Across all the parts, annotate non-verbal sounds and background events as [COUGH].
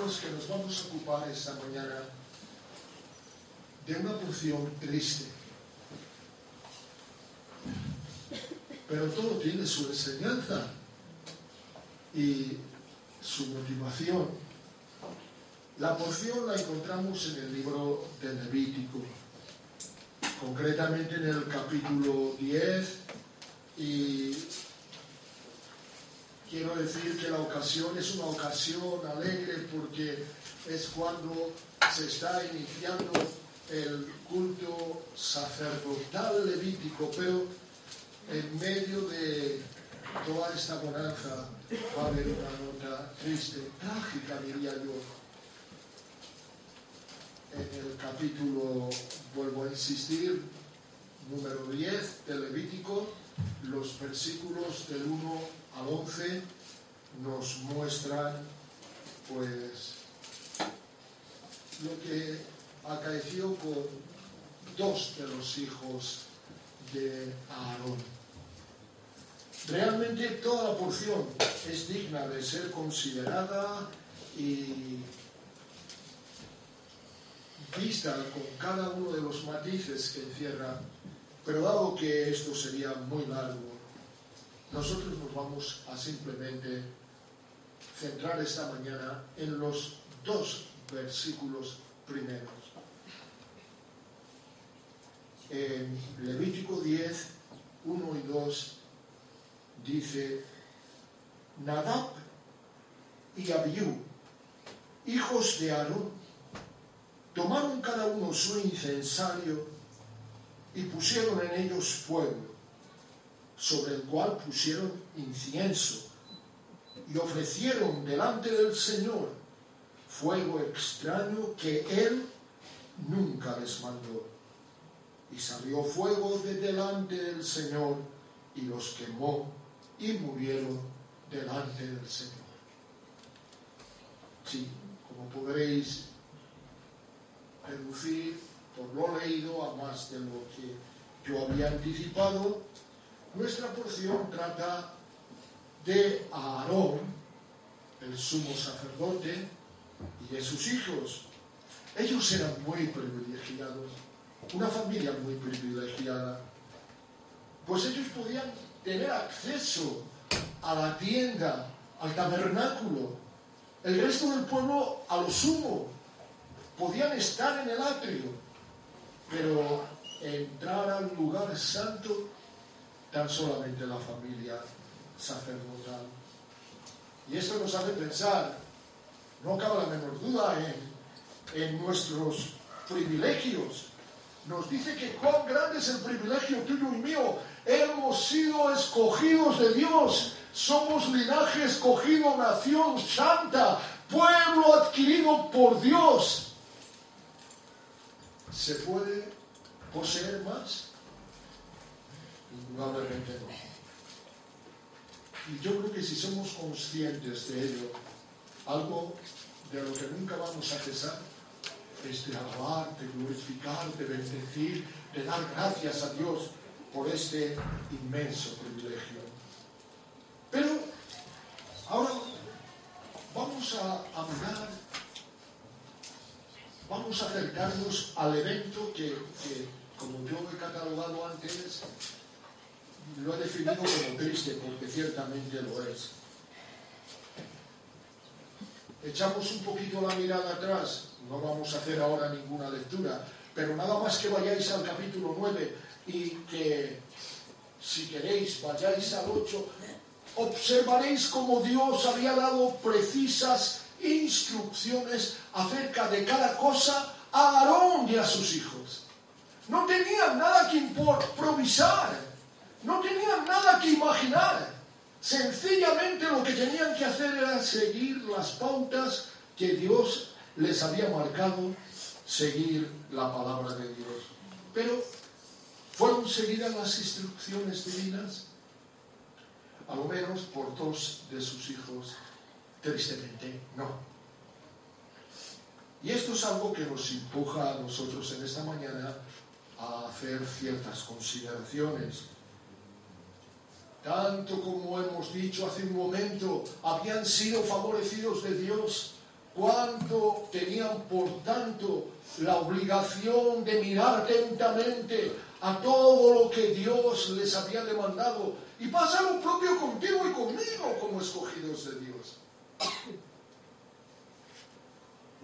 Los que nos vamos a ocupar esta mañana de una porción triste. Pero todo tiene su enseñanza y su motivación. La porción la encontramos en el libro de Levítico, concretamente en el capítulo 10 y quiero decir que la ocasión es una ocasión alegre porque es cuando se está iniciando el culto sacerdotal levítico, pero en medio de toda esta bonanza va a haber una nota triste, trágica diría yo. En el capítulo, vuelvo a insistir, número 10 del Levítico, los versículos del 1 al 11 nos muestran pues lo que acaeció con dos de los hijos de Aarón. Realmente toda la porción es digna de ser considerada y vista con cada uno de los matices que encierra, pero dado que esto sería muy largo, nosotros nos vamos a simplemente centrar esta mañana en los dos versículos primeros. En Levítico 10, 1 y 2 dice, Nadab y Abiú, hijos de Aarón, tomaron cada uno su incensario y pusieron en ellos fuego sobre el cual pusieron incienso y ofrecieron delante del Señor fuego extraño que Él nunca les mandó. Y salió fuego de delante del Señor y los quemó y murieron delante del Señor. Sí, como podréis reducir por lo leído a más de lo que yo había anticipado, nuestra porción trata de Aarón, el sumo sacerdote, y de sus hijos. Ellos eran muy privilegiados, una familia muy privilegiada, pues ellos podían tener acceso a la tienda, al tabernáculo. El resto del pueblo, a lo sumo, podían estar en el atrio, pero entrar al lugar santo tan solamente la familia sacerdotal. Y esto nos hace pensar, no cabe la menor duda en, en nuestros privilegios. Nos dice que cuán grande es el privilegio tuyo y mío. Hemos sido escogidos de Dios. Somos linaje escogido, nación santa, pueblo adquirido por Dios. ¿Se puede poseer más? Indudablemente no. Y yo creo que si somos conscientes de ello, algo de lo que nunca vamos a cesar es de alabar, de glorificar, de bendecir, de dar gracias a Dios por este inmenso privilegio. Pero ahora vamos a, mirar, vamos a acercarnos al evento que, que, como yo he catalogado antes, lo he definido como triste, porque ciertamente lo es. Echamos un poquito la mirada atrás, no vamos a hacer ahora ninguna lectura, pero nada más que vayáis al capítulo 9 y que, si queréis, vayáis al 8, observaréis cómo Dios había dado precisas instrucciones acerca de cada cosa a Aarón y a sus hijos. No tenían nada que improvisar no tenían nada que imaginar. Sencillamente lo que tenían que hacer era seguir las pautas que Dios les había marcado seguir la palabra de Dios. Pero, ¿fueron seguidas las instrucciones divinas? A lo menos por dos de sus hijos, tristemente no. Y esto es algo que nos empuja a nosotros en esta mañana a hacer ciertas consideraciones. Tanto como hemos dicho hace un momento, habían sido favorecidos de Dios, cuánto tenían por tanto la obligación de mirar atentamente a todo lo que Dios les había demandado. Y pasa lo propio contigo y conmigo como escogidos de Dios. [COUGHS]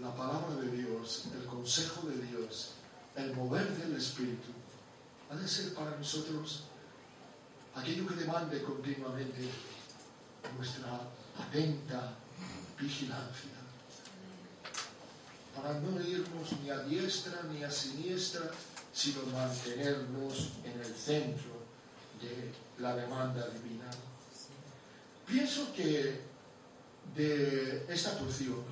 La palabra de Dios, el consejo de Dios, el mover del Espíritu, ha de ser para nosotros aquello que demande continuamente nuestra atenta vigilancia para no irnos ni a diestra ni a siniestra, sino mantenernos en el centro de la demanda divina. Pienso que de esta porción,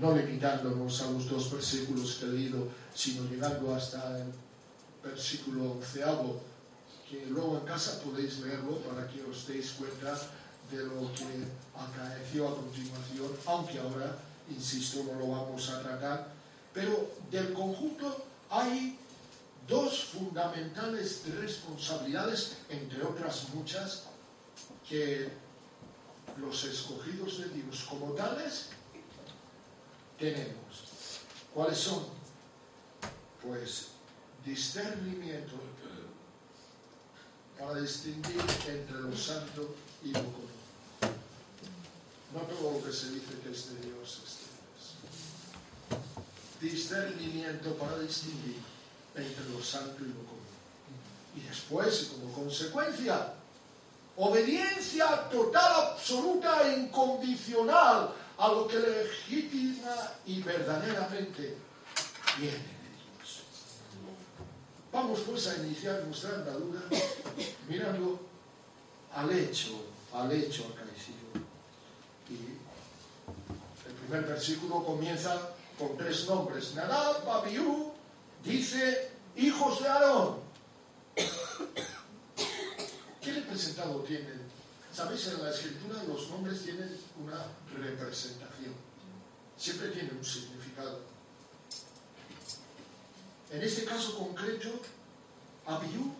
no limitándonos a los dos versículos que he leído, sino llegando hasta el versículo onceavo, que luego en casa podéis leerlo para que os deis cuenta de lo que acaeció a continuación, aunque ahora insisto, no lo vamos a tratar, pero del conjunto hay dos fundamentales responsabilidades, entre otras muchas, que los escogidos de Dios como tales tenemos. ¿Cuáles son? Pues discernimiento para distinguir entre lo santo y lo común. No todo lo que se dice que es de Dios es discernimiento para distinguir entre lo santo y lo común. Y después, como consecuencia, obediencia total, absoluta e incondicional a lo que legítima y verdaderamente viene de Dios. Vamos pues a iniciar nuestra andadura mirando al hecho, al hecho acaecido. Y el primer versículo comienza con tres nombres. Nadab, Abiú, dice hijos de Aarón. ¿Qué representado tienen? Sabéis, en la escritura los nombres tienen una representación. Siempre tienen un significado. En este caso concreto, Abiú,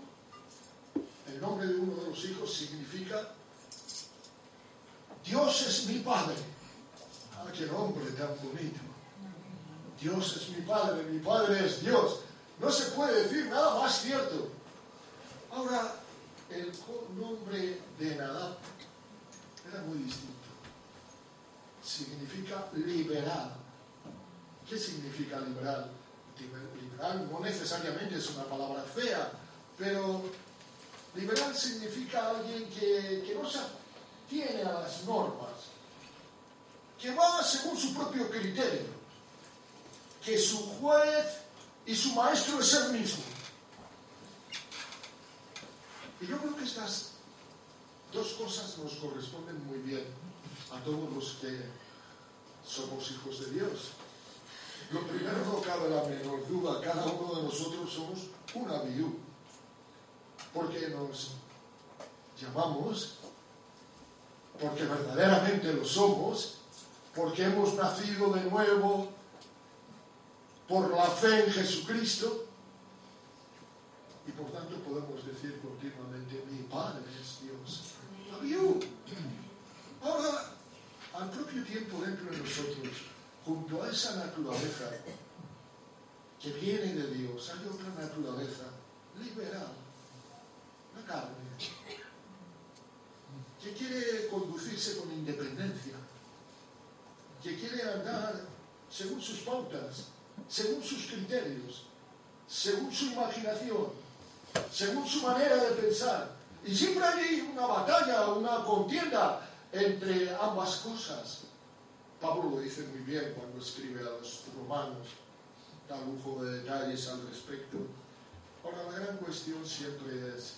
el nombre de uno de los hijos, significa Dios es mi Padre. Ah, qué nombre tan bonito. Dios es mi Padre, mi Padre es Dios. No se puede decir nada más cierto. Ahora, el nombre de Nadab era muy distinto. Significa liberal. ¿Qué significa liberal? Liberal no necesariamente es una palabra fea, pero liberal significa alguien que, que no se tiene a las normas, que va según su propio criterio que su juez y su maestro es el mismo. Y yo creo que estas dos cosas nos corresponden muy bien a todos los que somos hijos de Dios. Lo primero no cabe la menor duda, cada uno de nosotros somos un abiú, porque nos llamamos, porque verdaderamente lo somos, porque hemos nacido de nuevo por la fe en Jesucristo. Y por tanto podemos decir continuamente, mi Padre es Dios. Ahora, al propio tiempo dentro de nosotros, junto a esa naturaleza que viene de Dios, hay otra naturaleza liberal, la carne, que quiere conducirse con independencia, que quiere andar según sus pautas, según sus criterios, según su imaginación, según su manera de pensar. Y siempre hay una batalla, una contienda entre ambas cosas. Pablo lo dice muy bien cuando escribe a los romanos, da lujo de detalles al respecto. Ahora, la gran cuestión siempre es,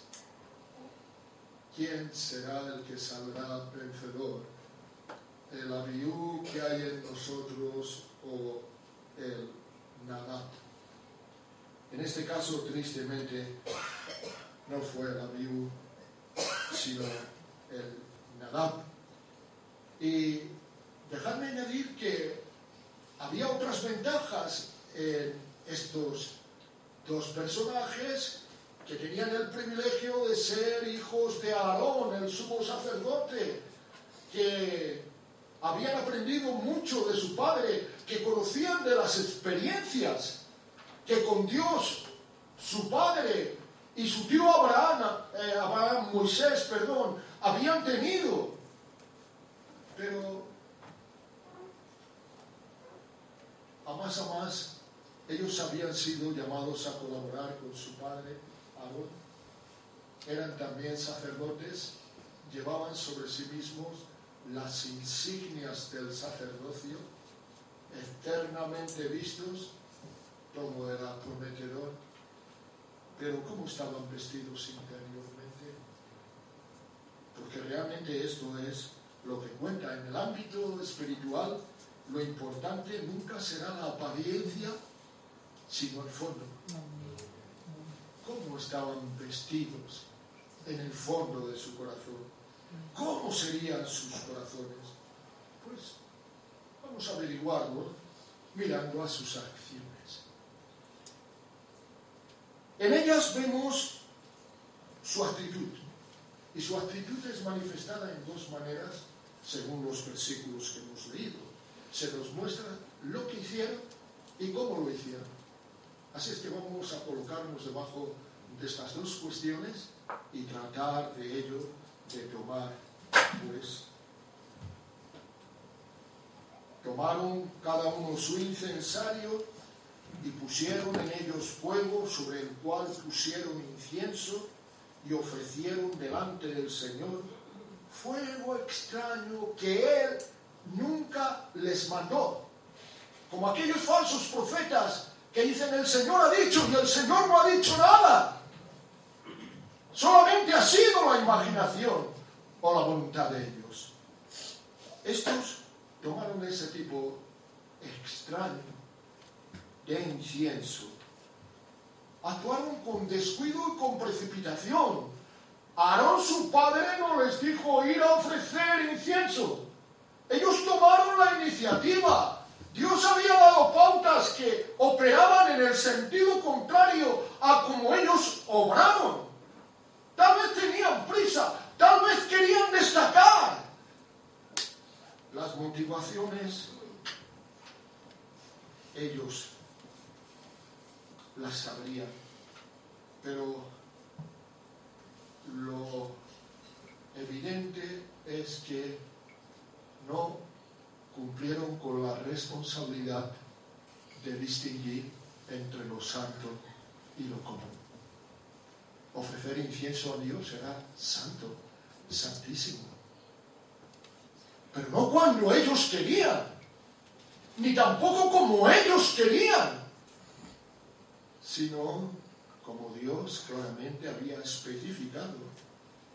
¿quién será el que saldrá vencedor el Abiú que hay en nosotros o el Nadab. En este caso, tristemente, no fue el Abiú, sino el Nadab. Y dejadme añadir que había otras ventajas en estos dos personajes que tenían el privilegio de ser hijos de Aarón, el sumo sacerdote, que habían aprendido mucho de su padre, que conocían de las experiencias que con Dios, su padre y su tío Abraham, eh, Abraham Moisés, perdón, habían tenido. Pero a más a más, ellos habían sido llamados a colaborar con su padre, Aarón. Eran también sacerdotes, llevaban sobre sí mismos las insignias del sacerdocio, eternamente vistos, todo era prometedor, pero ¿cómo estaban vestidos interiormente? Porque realmente esto es lo que cuenta. En el ámbito espiritual, lo importante nunca será la apariencia, sino el fondo. ¿Cómo estaban vestidos en el fondo de su corazón? ¿Cómo serían sus corazones? Pues vamos a averiguarlo mirando a sus acciones. En ellas vemos su actitud. Y su actitud es manifestada en dos maneras según los versículos que hemos leído. Se nos muestra lo que hicieron y cómo lo hicieron. Así es que vamos a colocarnos debajo de estas dos cuestiones y tratar de ello de tomar, pues, tomaron cada uno su incensario y pusieron en ellos fuego sobre el cual pusieron incienso y ofrecieron delante del Señor fuego extraño que Él nunca les mandó. Como aquellos falsos profetas que dicen el Señor ha dicho y el Señor no ha dicho nada. Solamente ha sido la imaginación o la voluntad de ellos. Estos tomaron ese tipo extraño de incienso. Actuaron con descuido y con precipitación. Aarón, su padre, no les dijo ir a ofrecer incienso. Ellos tomaron la iniciativa. Dios había dado pautas que operaban en el sentido contrario a como ellos obraron. Tal vez tenían prisa, tal vez querían destacar. Las motivaciones, ellos las sabrían, pero lo evidente es que no cumplieron con la responsabilidad de distinguir entre lo santo y lo común ofrecer incienso a Dios era santo, santísimo. Pero no cuando ellos querían, ni tampoco como ellos querían, sino como Dios claramente había especificado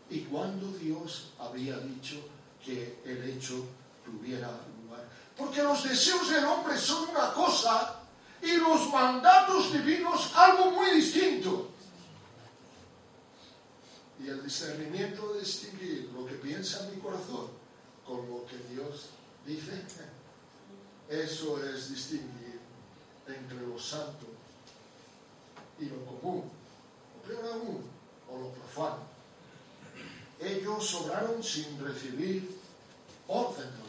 y cuando Dios había dicho que el hecho tuviera lugar. Porque los deseos del hombre son una cosa y los mandatos divinos algo muy distinto y el discernimiento de distinguir lo que piensa mi corazón con lo que Dios dice, eso es distinguir entre lo santo y lo común, o peor aún, o lo profano. Ellos sobraron sin recibir orden.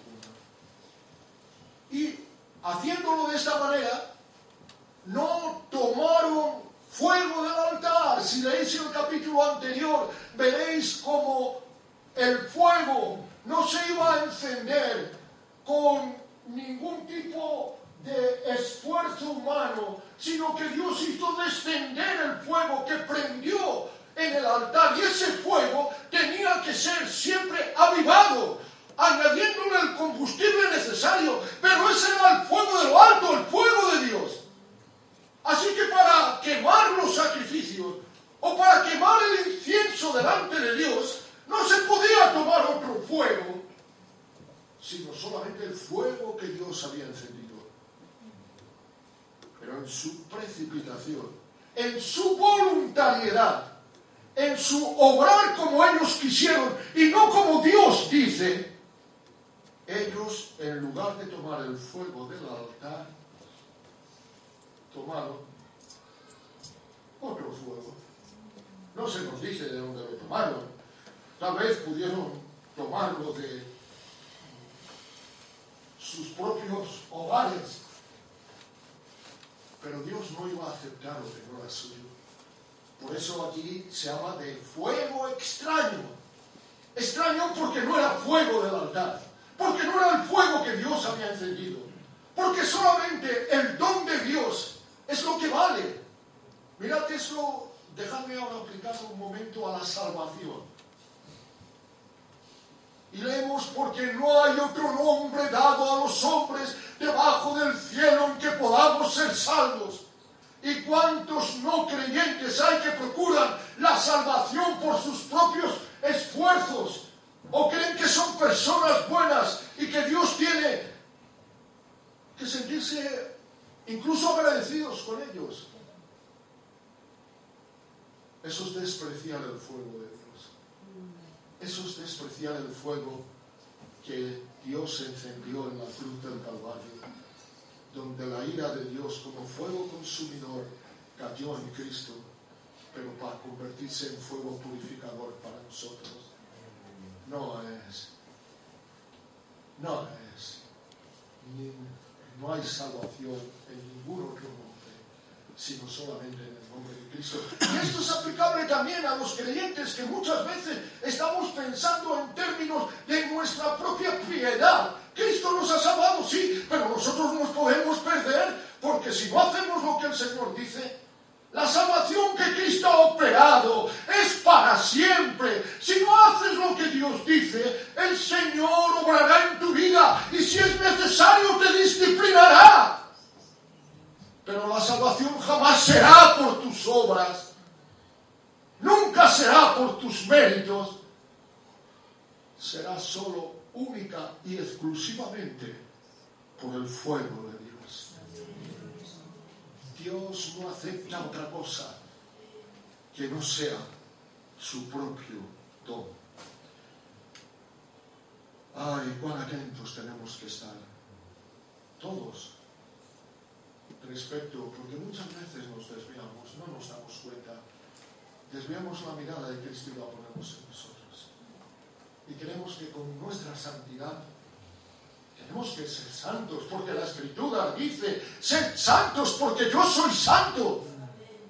Y haciéndolo de esta manera, no tomaron fuego del altar. Si leéis el capítulo anterior, veréis como el fuego no se iba a encender con ningún tipo de esfuerzo humano, sino que Dios hizo descender el fuego que prendió en el altar y ese fuego tenía que ser siempre avivado, añadiéndole el combustible necesario, pero ese era el fuego de lo alto, el fuego de Dios. Así que para quemar los sacrificios o para quemar el incienso delante de Dios, no se podía tomar otro fuego, sino solamente el fuego que Dios había encendido. Pero en su precipitación, en su voluntariedad, en su obrar como ellos quisieron y no como Dios dice, ellos en lugar de tomar el fuego del altar, tomaron otro fuego. No se nos dice de dónde lo tomaron. Tal vez pudieron tomarlo de sus propios hogares. Pero Dios no iba a aceptar lo que no era suyo. Por eso aquí se habla de fuego extraño. Extraño porque no era fuego del altar. Porque no era el fuego que Dios había encendido. Porque solamente el don de Dios es lo que vale. Mirad eso, dejadme ahora aplicar un momento a la salvación. Y leemos, porque no hay otro nombre dado a los hombres debajo del cielo en que podamos ser salvos. ¿Y cuántos no creyentes hay que procuran la salvación por sus propios esfuerzos? ¿O creen que son personas buenas y que Dios tiene que sentirse incluso agradecidos con ellos? Eso es despreciar el fuego de Dios. Eso es despreciar el fuego que Dios encendió en la cruz del Calvario, donde la ira de Dios como fuego consumidor cayó en Cristo, pero para convertirse en fuego purificador para nosotros. No es, no es, no hay salvación en ningún otro nombre, sino solamente en el nombre de Cristo. Y esto es aplicable también a los creyentes que muchas veces estamos pensando en términos de nuestra propia piedad. Cristo nos ha salvado, sí, pero nosotros nos podemos perder porque si no hacemos lo que el Señor dice, la salvación que Cristo ha operado es para siempre. Si no haces lo que Dios dice, el Señor obrará en tu vida y si es necesario te disciplinará. Pero la salvación jamás será por tus obras, nunca será por tus méritos, será solo única y exclusivamente por el fuego de. Dios no acepta otra cosa que no sea su propio don. Ay, cuán atentos tenemos que estar, todos, respecto, porque muchas veces nos desviamos, no nos damos cuenta, desviamos la mirada de Cristo y la ponemos en nosotros. Y queremos que con nuestra santidad tenemos que ser santos, porque la Escritura dice, sed santos porque yo soy santo.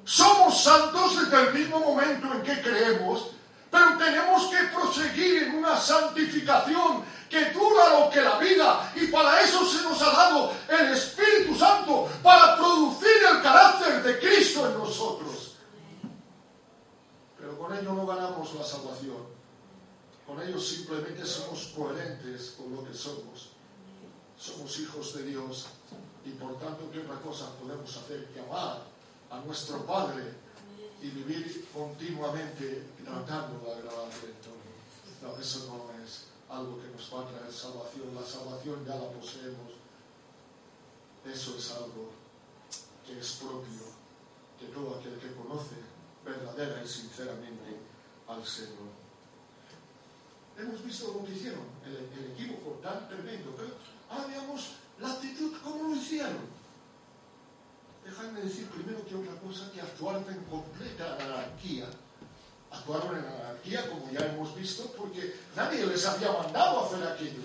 Somos santos desde el mismo momento en que creemos, pero tenemos que proseguir en una santificación que dura lo que la vida y para eso se nos ha dado el Espíritu Santo para producir el carácter de Cristo en nosotros. Pero con ello no ganamos la salvación. Con ello simplemente somos coherentes con lo que somos. Somos hijos de Dios y por tanto, ¿qué otra cosa podemos hacer que amar a nuestro Padre y vivir continuamente tratando de agradarle? No, eso no es algo que nos va a traer salvación. La salvación ya la poseemos. Eso es algo que es propio de todo aquel que conoce verdadera y sinceramente al Señor. Hemos visto lo que hicieron, el, el equívoco tan tremendo, pero ahora veamos la actitud, cómo lo hicieron. Déjame decir primero que otra cosa, que actuaron en completa anarquía actuaron en anarquía, como ya hemos visto, porque nadie les había mandado hacer aquello.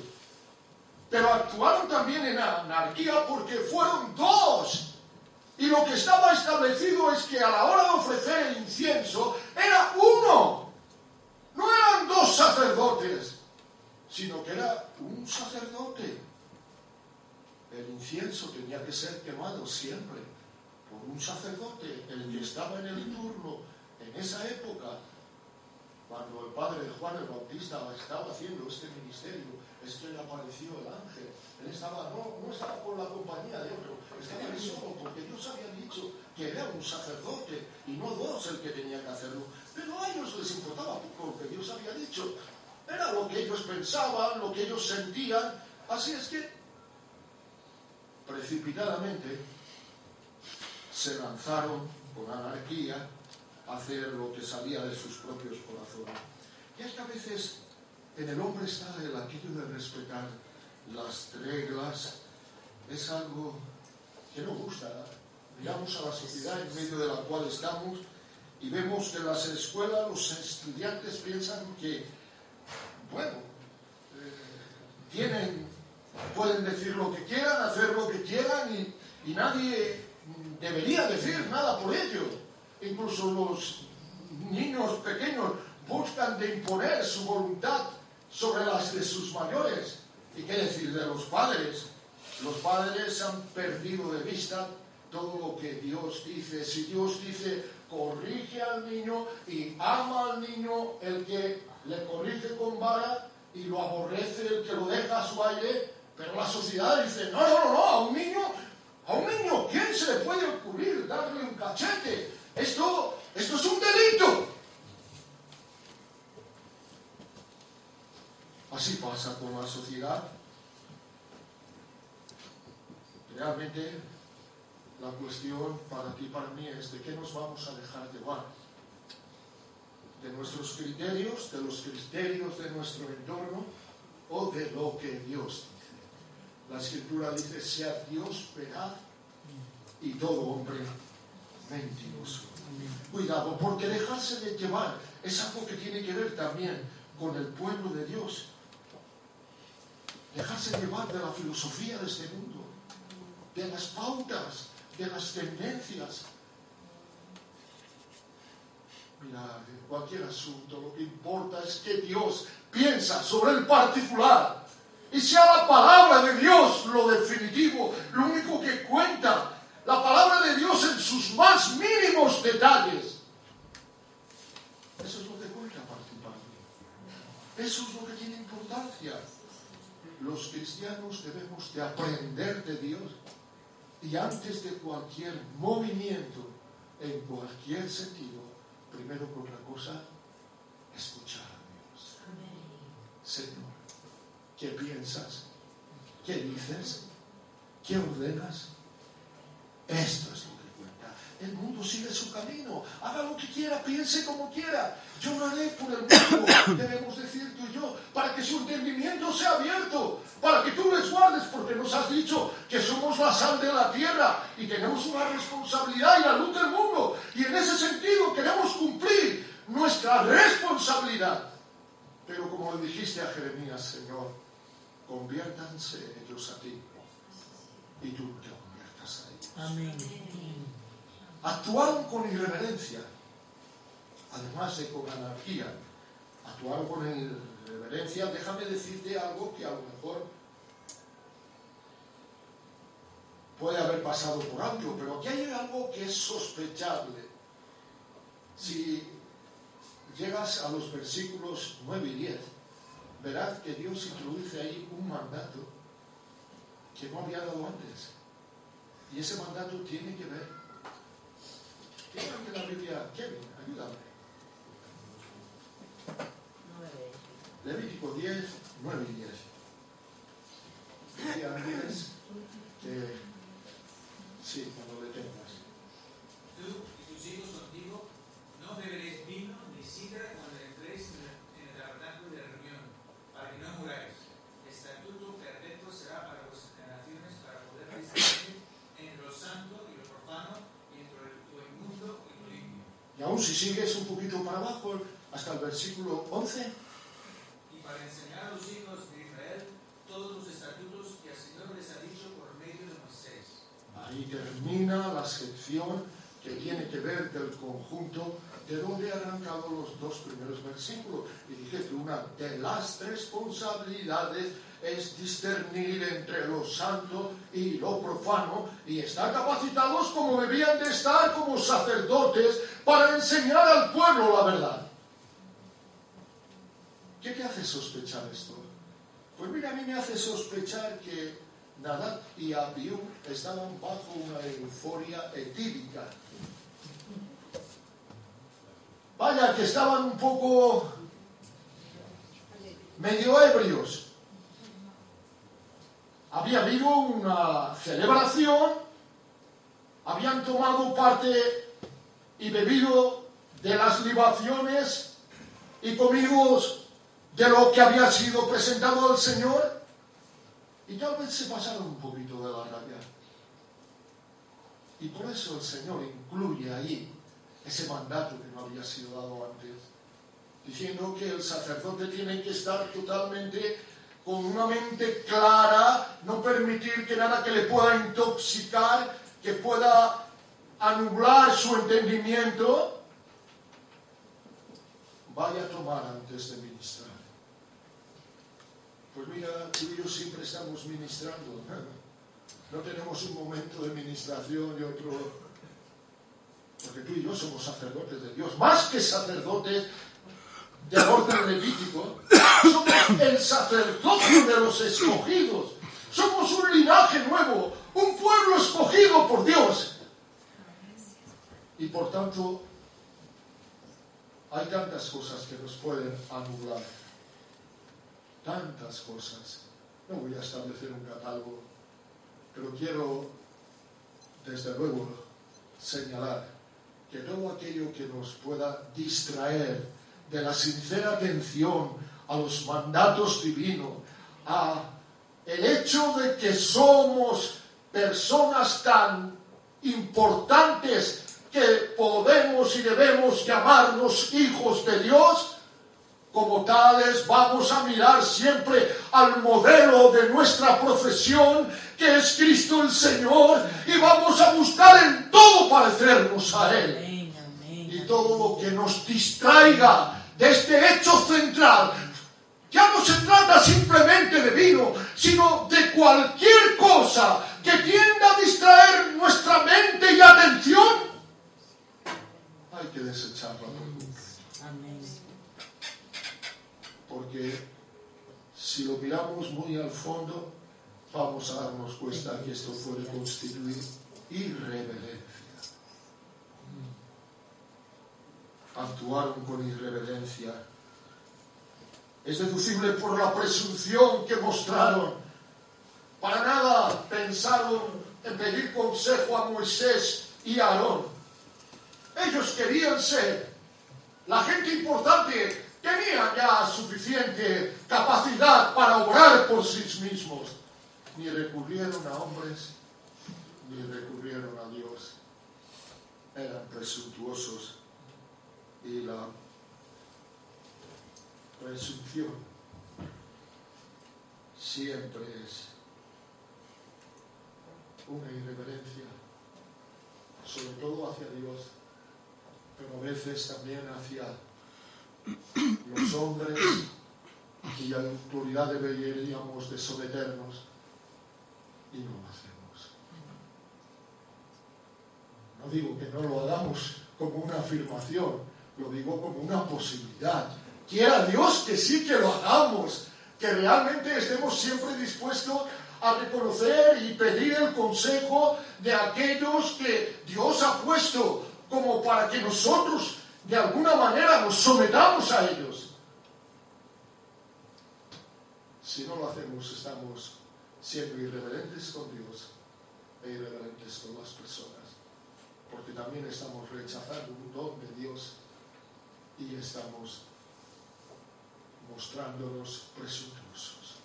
Pero actuaron también en anarquía porque fueron dos. Y lo que estaba establecido es que a la hora de ofrecer el incienso era uno. No eran dos sacerdotes, sino que era un sacerdote. El incienso tenía que ser quemado siempre por un sacerdote, el que estaba en el turno en esa época cuando el padre de Juan el Bautista estaba haciendo este ministerio, es que le apareció el ángel. Él estaba, no, estaba con la compañía de otro, estaba solo, porque Dios había dicho que era un sacerdote y no dos el que tenía que hacerlo. Pero a ellos les importaba poco lo que Dios había dicho. Era lo que ellos pensaban, lo que ellos sentían. Así es que, precipitadamente, se lanzaron con anarquía a hacer lo que salía de sus propios corazones. Y que a veces en el hombre está el aquello de respetar las reglas, es algo que no gusta. Miramos a la sociedad en medio de la cual estamos y vemos que en las escuelas los estudiantes piensan que, bueno, pueden decir lo que quieran, hacer lo que quieran y, nadie debería decir nada por ello. Incluso los niños pequeños buscan de imponer su voluntad sobre las de sus mayores. ¿Y qué decir de los padres? Los padres han perdido de vista todo lo que Dios dice. Si Dios dice, corrige al niño y ama al niño, el que le corrige con vara y lo aborrece el que lo deja a su aire, pero la sociedad dice, no, no, no, no, a un niño, a un niño, ¿quién se le puede ocurrir darle un cachete? Esto, esto es un delito. Así pasa con la sociedad. Realmente la cuestión para ti y para mí es de qué nos vamos a dejar llevar. De nuestros criterios, de los criterios de nuestro entorno o de lo que Dios dice. La escritura dice, sea Dios veraz y todo hombre mentiroso. Cuidado, porque dejarse de llevar es algo que tiene que ver también con el pueblo de Dios dejarse llevar de la filosofía de este mundo, de las pautas, de las tendencias. Mira, cualquier asunto lo que importa es que Dios piensa sobre el particular. Y sea la palabra de Dios lo definitivo, lo único que cuenta, la palabra de Dios en sus más mínimos detalles. Eso es lo que cuenta participar. Eso es lo que tiene importancia los cristianos debemos de aprender de Dios y antes de cualquier movimiento, en cualquier sentido, primero por la cosa, escuchar a Dios. Señor, ¿qué piensas? ¿Qué dices? ¿Qué ordenas? Esto es lo que cuenta. El mundo sigue su camino. Haga lo que quiera, piense como quiera. Yo haré por el mundo, [COUGHS] debemos decir tú y yo, para que su entendimiento sea abierto, para que tú les guardes, porque nos has dicho que somos la sal de la tierra y tenemos una responsabilidad y la luz del mundo. Y en ese sentido queremos cumplir nuestra responsabilidad. Pero como le dijiste a Jeremías, Señor, conviértanse ellos a ti y tú te conviertas a ellos. Amén. Actuaron con irreverencia además de con anarquía, actuaron con irreverencia, déjame decirte algo que a lo mejor puede haber pasado por alto, pero aquí hay algo que es sospechable. Si llegas a los versículos 9 y 10, verás que Dios introduce ahí un mandato que no había dado antes. Y ese mandato tiene que ver. que la Biblia? Kevin, ayúdame. Levítico 10, 9 y 10. Decía antes que sí, cuando le tengas. Tú y tus hijos contigo no beberéis vino ni sidra cuando entréis en el tabernáculo de reunión, para que no muráis. Estatuto perpetuo será para vuestras generaciones para poder distinguir entre lo santo y lo profano, y entre lo inmundo y lo limpio. Y aún si sigues un poquito para abajo, hasta el versículo 11. Y para enseñar a los hijos de Israel todos los estatutos que el Señor les ha dicho por medio de Moisés. Ahí termina la sección que tiene que ver del conjunto de donde he arrancado los dos primeros versículos. Y dije que una de las responsabilidades es discernir entre lo santo y lo profano y estar capacitados como debían de estar como sacerdotes para enseñar al pueblo la verdad. ¿Qué te hace sospechar esto? Pues mira, a mí me hace sospechar que Nadab y Abiú estaban bajo una euforia etílica. Vaya, que estaban un poco medio ebrios. Había habido una celebración habían tomado parte y bebido de las libaciones y comido de lo que había sido presentado al Señor y tal vez se pasaron un poquito de la rabia. Y por eso el Señor incluye ahí ese mandato que no había sido dado antes, diciendo que el sacerdote tiene que estar totalmente con una mente clara, no permitir que nada que le pueda intoxicar, que pueda anular su entendimiento, vaya a tomar antes de ministrar. Pues mira, tú y yo siempre estamos ministrando. No tenemos un momento de ministración y otro porque tú y yo somos sacerdotes de Dios, más que sacerdotes del orden levítico, el sacerdocio de los escogidos, somos un linaje nuevo, un pueblo escogido por Dios. Y por tanto, hay tantas cosas que nos pueden anular, tantas cosas. No voy a establecer un catálogo, pero quiero, desde luego, señalar que todo aquello que nos pueda distraer de la sincera atención a los mandatos divinos, a el hecho de que somos personas tan importantes que podemos y debemos llamarnos hijos de Dios, como tales vamos a mirar siempre al modelo de nuestra profesión, que es Cristo el Señor, y vamos a buscar en todo parecernos a Él. Y todo lo que nos distraiga de este hecho central, ya no se trata simplemente de vino, sino de cualquier cosa que tienda a distraer nuestra mente y atención, hay que desecharla por porque si lo miramos muy al fondo, vamos a darnos cuenta que esto puede constituir irreverencia. Actuaron con irreverencia. Es deducible por la presunción que mostraron. Para nada pensaron en pedir consejo a Moisés y a Aarón. Ellos querían ser la gente importante tenían ya suficiente capacidad para obrar por sí mismos. Ni recurrieron a hombres, ni recurrieron a Dios. Eran presuntuosos y la presunción siempre es una irreverencia, sobre todo hacia Dios, pero a veces también hacia los hombres y la autoridad deberíamos de someternos y no lo hacemos. No digo que no lo hagamos como una afirmación, lo digo como una posibilidad. Quiera Dios que sí que lo hagamos, que realmente estemos siempre dispuestos a reconocer y pedir el consejo de aquellos que Dios ha puesto como para que nosotros de alguna manera nos sometamos a ellos. Si no lo hacemos, estamos siendo irreverentes con Dios e irreverentes con las personas, porque también estamos rechazando un don de Dios y estamos mostrándonos presuntuosos.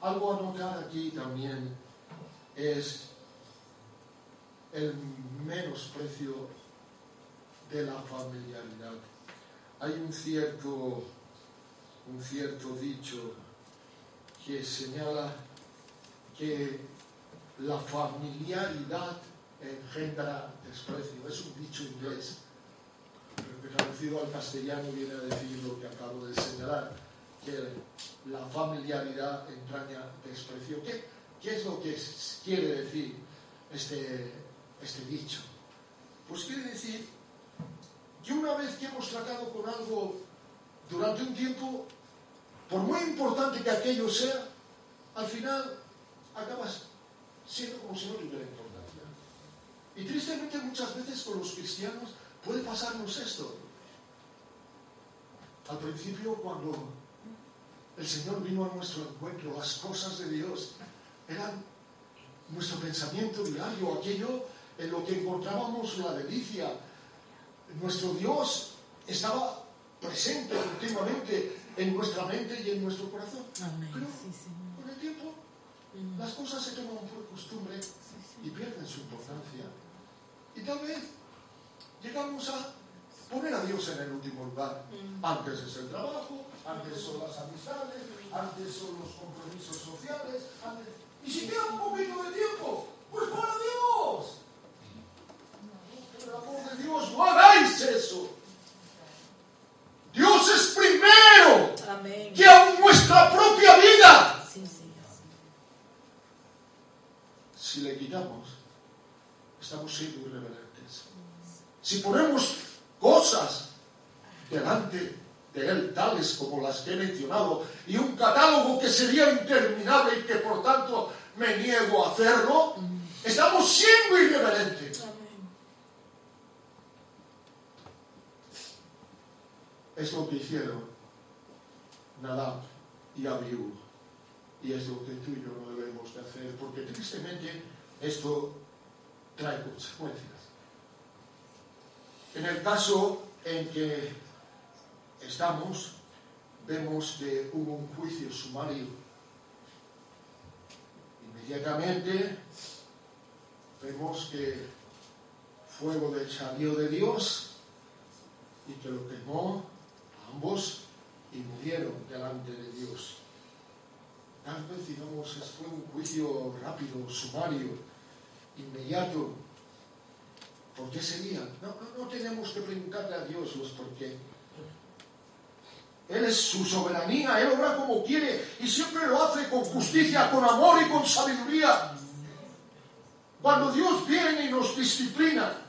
Algo a notar aquí también es el menosprecio de la familiaridad. Hay un cierto, un cierto dicho que señala que la familiaridad engendra desprecio. Es un dicho inglés. Traducido al castellano viene a decir lo que acabo de señalar, que la familiaridad entraña desprecio. ¿Qué, qué es lo que quiere decir este, este dicho? Pues quiere decir que una vez que hemos tratado con algo durante un tiempo, por muy importante que aquello sea, al final acabas siendo como si no tuviera importancia. Y tristemente muchas veces con los cristianos puede pasarnos esto. Al principio, cuando el Señor vino a nuestro encuentro, las cosas de Dios Era nuestro pensamiento diario, aquello en lo que encontrábamos la delicia. Nuestro Dios estaba presente continuamente en nuestra mente y en nuestro corazón. Amén. Pero con el tiempo Mm. las cosas se toman por costumbre y pierden su importancia. Y tal vez llegamos a poner a Dios en el último lugar. Mm. Antes es el trabajo, antes son las amistades, antes son los compromisos sociales, antes... Y si queda un poquito de tiempo, pues para Dios. Por el amor de Dios, no hagáis eso. Dios es primero Amén. que aún nuestra propia vida. Sí, si le quitamos, estamos siendo irreverentes. Si ponemos cosas delante de Él, tales como las que he mencionado, y un catálogo que sería interminable y que por tanto me niego a hacerlo, estamos siendo irreverentes. Es lo que hicieron Nadab y Abiú. Y es lo que tú y yo no debemos de hacer, porque tristemente esto trae consecuencias. En el caso en que estamos, vemos que hubo un juicio sumario. Inmediatamente vemos que fuego descendió de Dios y que lo quemó a ambos y murieron delante de Dios. Tal vez, digamos, fue un juicio rápido, sumario, inmediato. ¿Por qué sería? No, no, no tenemos que preguntarle a Dios los por qué. Él es su soberanía, Él obra como quiere y siempre lo hace con justicia, con amor y con sabiduría. Cuando Dios viene y nos disciplina,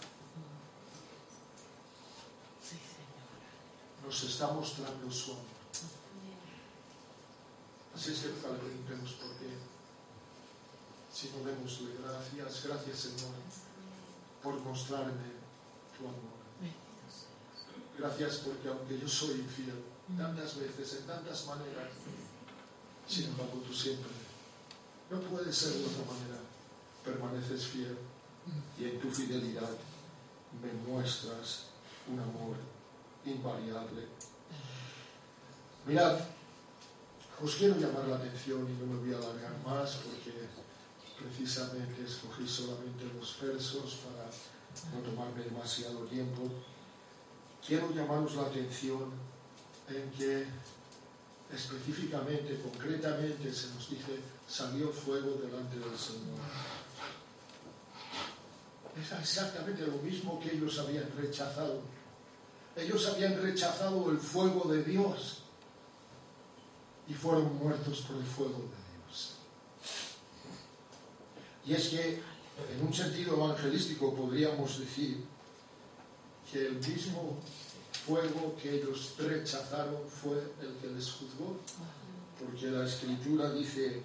nos está mostrando su amor. Así es que nunca le preguntemos por qué. Si no démosle gracias, gracias Señor por mostrarme tu amor. Gracias porque aunque yo soy infiel tantas veces, en tantas maneras, sin embargo tú siempre, no puede ser de otra manera, permaneces fiel y en tu fidelidad me muestras un amor invariable. Mirad, os quiero llamar la atención y no me voy a alargar más porque precisamente escogí solamente los versos para no tomarme demasiado tiempo. Quiero llamaros la atención en que específicamente, concretamente, se nos dice, salió fuego delante del Señor. Es exactamente lo mismo que ellos habían rechazado. Ellos habían rechazado el fuego de Dios y fueron muertos por el fuego de. Y es que, en un sentido evangelístico, podríamos decir que el mismo fuego que ellos rechazaron fue el que les juzgó, porque la escritura dice,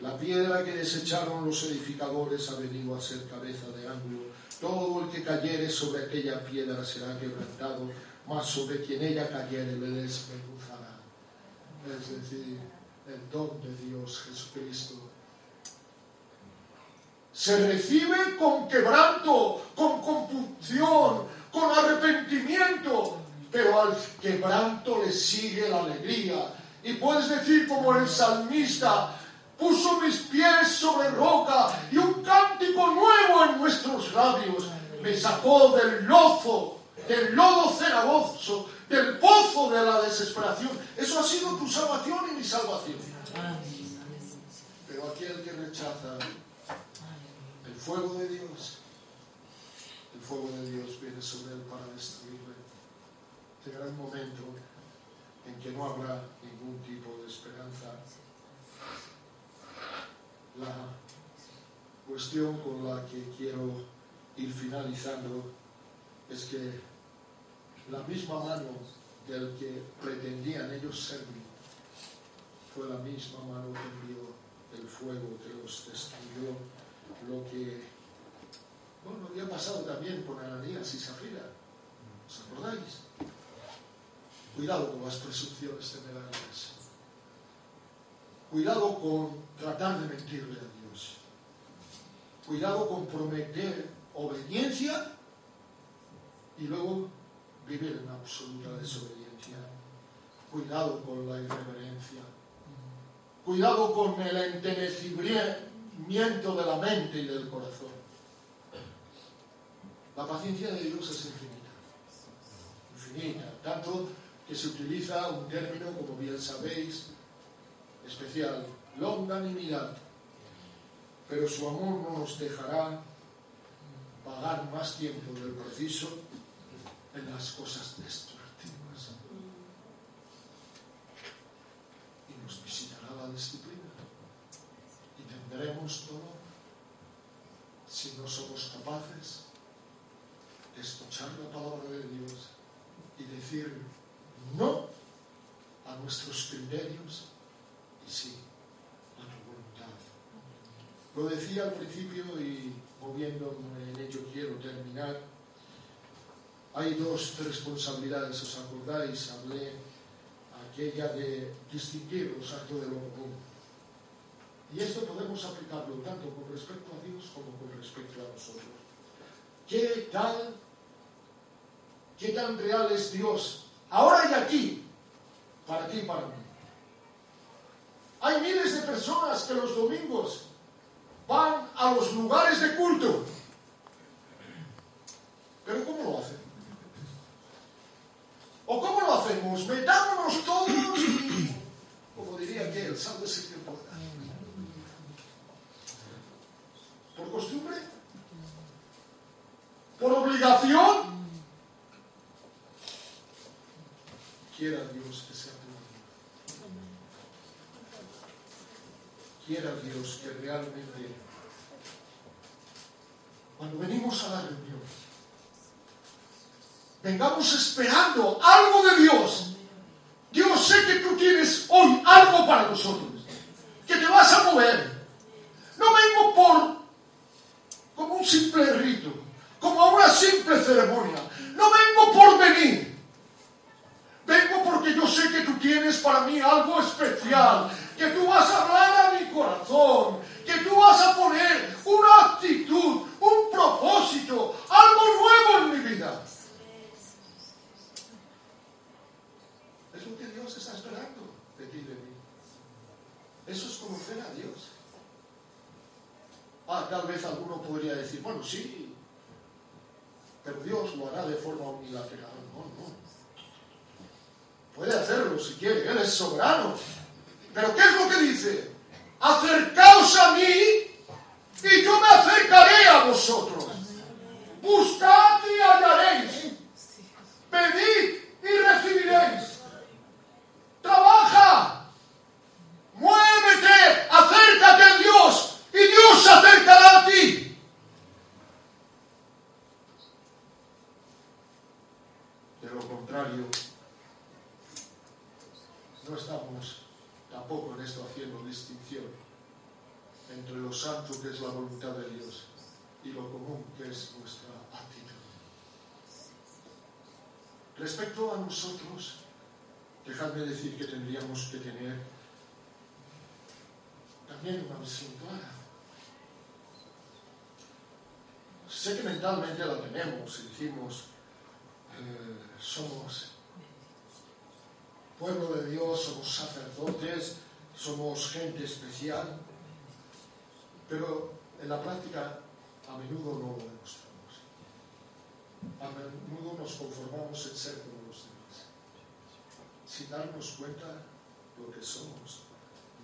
la piedra que desecharon los edificadores ha venido a ser cabeza de ángulo, todo el que cayere sobre aquella piedra será quebrantado, mas sobre quien ella cayere le desmenuzará. Es decir, el don de Dios Jesucristo se recibe con quebranto, con compunción, con arrepentimiento, pero al quebranto le sigue la alegría. Y puedes decir como el salmista, puso mis pies sobre roca y un cántico nuevo en nuestros labios. Me sacó del lozo, del lodo cenagoso, del pozo de la desesperación. Eso ha sido tu salvación y mi salvación. Pero aquel que rechaza fuego de Dios, el fuego de Dios viene sobre él para destruirle. Llegará un momento en que no habrá ningún tipo de esperanza. La cuestión con la que quiero ir finalizando es que la misma mano del que pretendían ellos servir fue la misma mano que envió el fuego que los destruyó, lo que, bueno, había pasado también con Ananías y Zafira. ¿Os acordáis? Cuidado con las presunciones temerarias. Cuidado con tratar de mentirle a Dios. Cuidado con prometer obediencia y luego vivir en absoluta desobediencia. Cuidado con la irreverencia. Cuidado con el de la mente y del corazón. La paciencia de Dios es infinita. Infinita. Tanto que se utiliza un término, como bien sabéis, especial, longanimidad. Pero su amor no nos dejará pagar más tiempo del preciso en las cosas destructivas. Y nos visitará la disciplina. Y tendremos dolor si no somos capaces de escuchar la palabra de Dios y decir no a nuestros criterios y sí a tu voluntad. Lo decía al principio y moviéndome en ello quiero terminar. Hay dos responsabilidades, ¿os acordáis? Hablé aquella de distinguir los actos de lo común. Y esto podemos aplicarlo tanto con respecto a Dios como con respecto a nosotros. ¿Qué tal, qué tan real es Dios ahora y aquí, para ti y para mí? Hay miles de personas que los domingos van a los lugares de culto. Pero ¿cómo lo hacen? ¿O cómo lo hacemos? Metámonos todos como diría aquel, sálvese quien pueda. ¿Por costumbre? ¿Por obligación? Quiera Dios que sea tu Quiera Dios que realmente, cuando venimos a la reunión, vengamos esperando algo de Dios. Dios, sé que tú tienes hoy algo para nosotros, que te vas a mover. No vengo por como un simple rito, como una simple ceremonia. No vengo por venir. Vengo porque yo sé que tú tienes para mí algo especial, que tú vas a hablar a mi corazón, que tú vas a poner una actitud, un propósito, algo nuevo en mi vida. Es lo que Dios está esperando de ti y de mí. Eso es conocer a Dios. Ah, tal vez alguno podría decir, bueno, sí, pero Dios lo hará de forma unilateral. No, no. Puede hacerlo si quiere, Él es soberano. Pero ¿qué es lo que dice? Acercaos a mí y yo me acercaré a vosotros. Buscad y hallaréis. Pedid y recibiréis. Trabaja. Muévete. Acércate a Dios y Dios se acercará a ti. De lo contrario, no estamos tampoco en esto haciendo distinción entre lo santo que es la voluntad de Dios y lo común que es nuestra actitud. Respecto a nosotros, dejadme decir que tendríamos que tener también una visión clara. Sé que mentalmente la tenemos y decimos, eh, somos pueblo de Dios, somos sacerdotes, somos gente especial, pero en la práctica a menudo no lo demostramos. A menudo nos conformamos en ser como los demás, sin darnos cuenta lo que somos.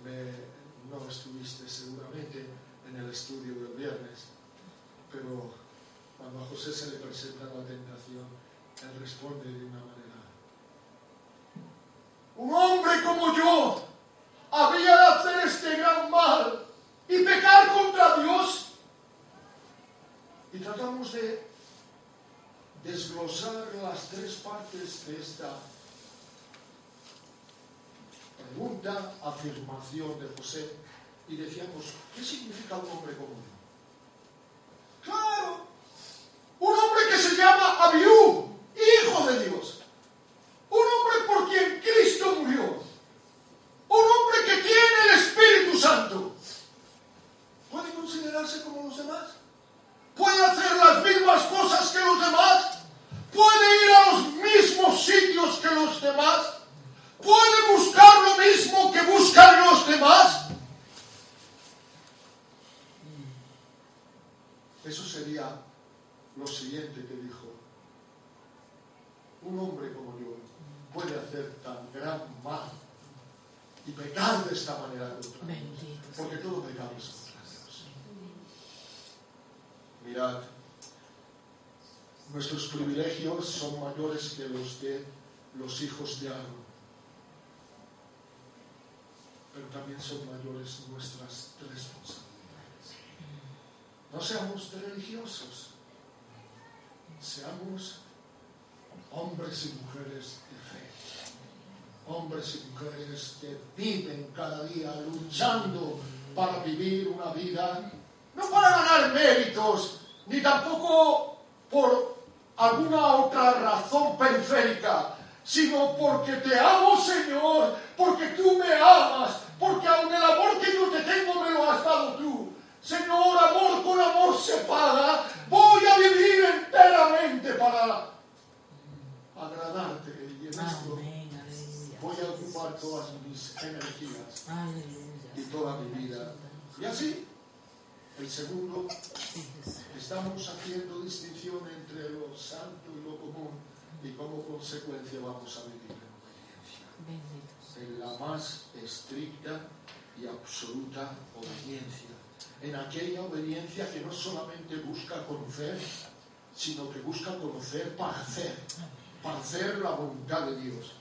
No estuviste seguramente en el estudio del viernes, pero cuando a José se le presenta la tentación, él responde de una manera un hombre como yo había de hacer este gran mal y pecar contra Dios. Y tratamos de desglosar las tres partes de esta pregunta, afirmación de José, y decíamos, ¿qué significa un hombre como yo? Claro, un hombre que se llama Abiú, hijo de Dios. Un hombre por quien Cristo murió. Un hombre que tiene el Espíritu Eso sería lo siguiente que dijo. Un hombre como yo puede hacer tan gran mal y pecar de esta manera contra Dios. Bendito Porque sea. todo pecado es contra Dios. Mirad, nuestros privilegios son mayores que los de los hijos de Aarón. Pero también son mayores nuestras responsabilidades. No seamos religiosos, seamos hombres y mujeres de fe. Hombres y mujeres que viven cada día luchando para vivir una vida, no para ganar méritos, ni tampoco por alguna otra razón periférica, sino porque te amo, Señor, porque tú me amas, porque aun el amor que yo te tengo me lo has dado tú. Señor, amor con amor se paga. Voy a vivir enteramente para agradarte y en esto voy a ocupar todas mis energías y toda mi vida. Y así, el segundo, estamos haciendo distinción entre lo santo y lo común y como consecuencia vamos a vivir en obediencia, en la más estricta y absoluta obediencia, en aquella obediencia que no solamente busca conocer, sino que busca conocer para hacer, para hacer la voluntad de Dios.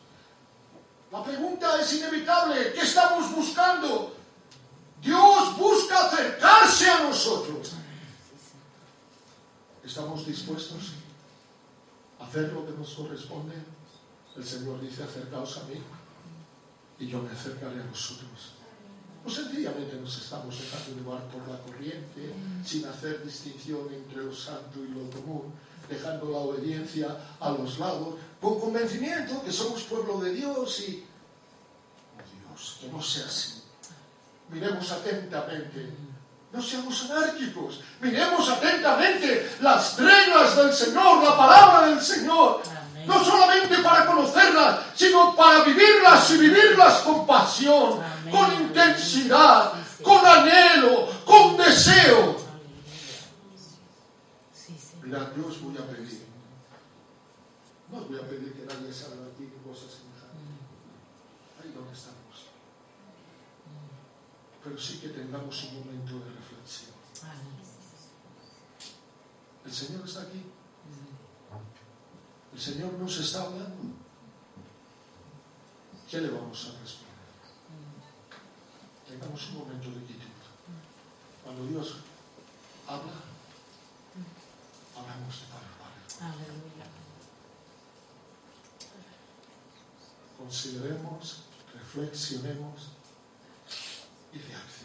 La pregunta es inevitable, ¿qué estamos buscando? Dios busca acercarse a nosotros. ¿Estamos dispuestos a hacer lo que nos corresponde? El Señor dice, acercaos a mí y yo me acercaré a vosotros. O sencillamente nos estamos dejando llevar por la corriente, sin hacer distinción entre lo santo y lo común, dejando la obediencia a los lados, con convencimiento que somos pueblo de Dios y... Oh Dios, que no sea así. Miremos atentamente. No seamos anárquicos. Miremos atentamente las reglas del Señor, la palabra del Señor. Amén. No solamente para conocerlas, sino para vivirlas y vivirlas con pasión, Amén. con intensidad, con anhelo, con deseo. Sí, yo os voy a pedir. No os voy a pedir que nadie salga aquí ni cosas semejantes. Ahí donde estamos. Pero sí que tengamos un momento de. El Señor está aquí. El Señor nos está hablando. ¿Qué le vamos a responder? Tengamos un momento de quietud. Cuando Dios habla, hablamos de par a par. Aleluya. Consideremos, reflexionemos y reaccionemos.